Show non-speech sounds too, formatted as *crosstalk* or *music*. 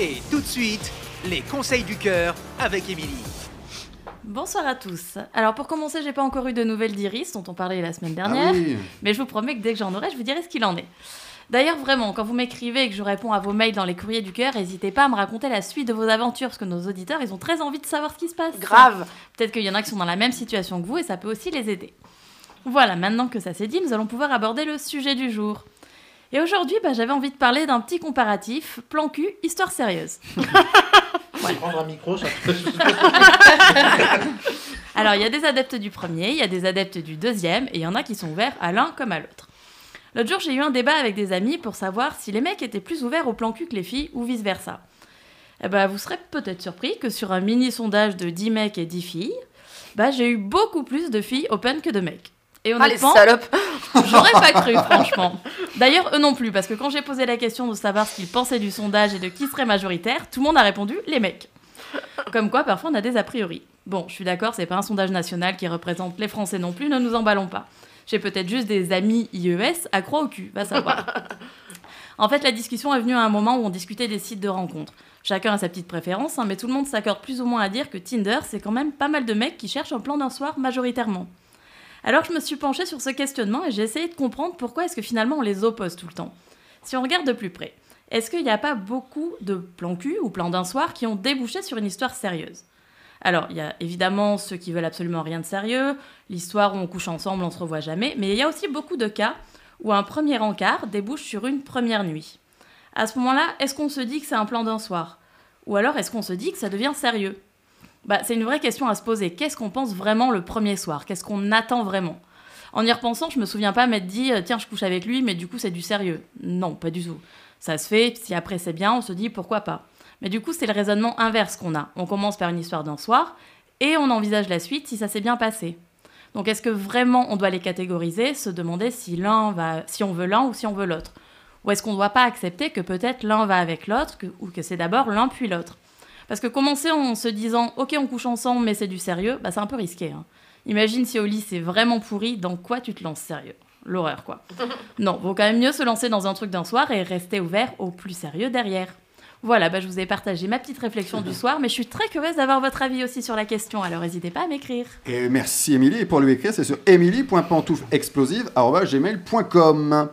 Et tout de suite, les conseils du cœur avec Émilie. Bonsoir à tous. Alors pour commencer, j'ai pas encore eu de nouvelles d'Iris dont on parlait la semaine dernière, Ah oui. mais je vous promets que dès que j'en aurai, je vous dirai ce qu'il en est. D'ailleurs, vraiment, quand vous m'écrivez et que je réponds à vos mails dans les courriers du cœur, n'hésitez pas à me raconter la suite de vos aventures, parce que nos auditeurs, ils ont très envie de savoir ce qui se passe. Grave. Peut-être qu'il y en a qui sont dans la même situation que vous et ça peut aussi les aider. Voilà, maintenant que ça s'est dit, nous allons pouvoir aborder le sujet du jour. Et aujourd'hui, bah, j'avais envie de parler d'un petit comparatif, plan cul, histoire sérieuse. *laughs* Prendre un micro, ça Alors, il y a des adeptes du premier, il y a des adeptes du deuxième, et il y en a qui sont ouverts à l'un comme à l'autre. L'autre jour, j'ai eu un débat avec des amis pour savoir si les mecs étaient plus ouverts au plan cul que les filles, ou vice-versa. Eh ben, vous serez peut-être surpris que sur un mini-sondage de 10 mecs et 10 filles, bah, j'ai eu beaucoup plus de filles open que de mecs. Et Ah, honnêtement, salopes. J'aurais pas cru, *laughs* franchement. D'ailleurs, eux non plus, parce que quand j'ai posé la question de savoir ce qu'ils pensaient du sondage et de qui serait majoritaire, tout le monde a répondu les mecs. Comme quoi, parfois, on a des a priori. Bon, je suis d'accord, c'est pas un sondage national qui représente les Français non plus, ne nous emballons pas. J'ai peut-être juste des amis IES accro au cul, va savoir. *laughs* En fait, la discussion est venue à un moment où on discutait des sites de rencontres. Chacun a sa petite préférence, hein, mais tout le monde s'accorde plus ou moins à dire que Tinder, c'est quand même pas mal de mecs qui cherchent un plan d'un soir majoritairement. Alors je me suis penchée sur ce questionnement et j'ai essayé de comprendre pourquoi est-ce que finalement on les oppose tout le temps. Si on regarde de plus près, est-ce qu'il n'y a pas beaucoup de plans cul ou plans d'un soir qui ont débouché sur une histoire sérieuse? Alors, il y a évidemment ceux qui veulent absolument rien de sérieux, l'histoire où on couche ensemble, on se revoit jamais, mais il y a aussi beaucoup de cas où un premier encart débouche sur une première nuit. À ce moment-là, est-ce qu'on se dit que c'est un plan d'un soir? Ou alors est-ce qu'on se dit que ça devient sérieux? Bah, c'est une vraie question à se poser. Qu'est-ce qu'on pense vraiment le premier soir? Qu'est-ce qu'on attend vraiment? En y repensant, je me souviens pas m'être dit euh, tiens, je couche avec lui, mais du coup, c'est du sérieux. Non, pas du tout. Ça se fait, si après c'est bien, on se dit pourquoi pas. Mais du coup, c'est le raisonnement inverse qu'on a. On commence par une histoire d'un soir et on envisage la suite si ça s'est bien passé. Donc, est-ce que vraiment on doit les catégoriser, se demander si l'un va, si on veut l'un ou si on veut l'autre? Ou est-ce qu'on ne doit pas accepter que peut-être l'un va avec l'autre ou que c'est d'abord l'un puis l'autre? Parce que commencer en se disant ok on couche ensemble mais c'est du sérieux, bah c'est un peu risqué. hein. Imagine si au lit c'est vraiment pourri, dans quoi tu te lances sérieux? L'horreur quoi. *laughs* non, vaut quand même mieux se lancer dans un truc d'un soir et rester ouvert au plus sérieux derrière. Voilà, bah je vous ai partagé ma petite réflexion du *laughs* soir, mais je suis très curieuse d'avoir votre avis aussi sur la question, alors n'hésitez pas à m'écrire. Et merci Émilie. Et pour lui écrire, c'est sur emily.pantouflexplosive.gmail.com.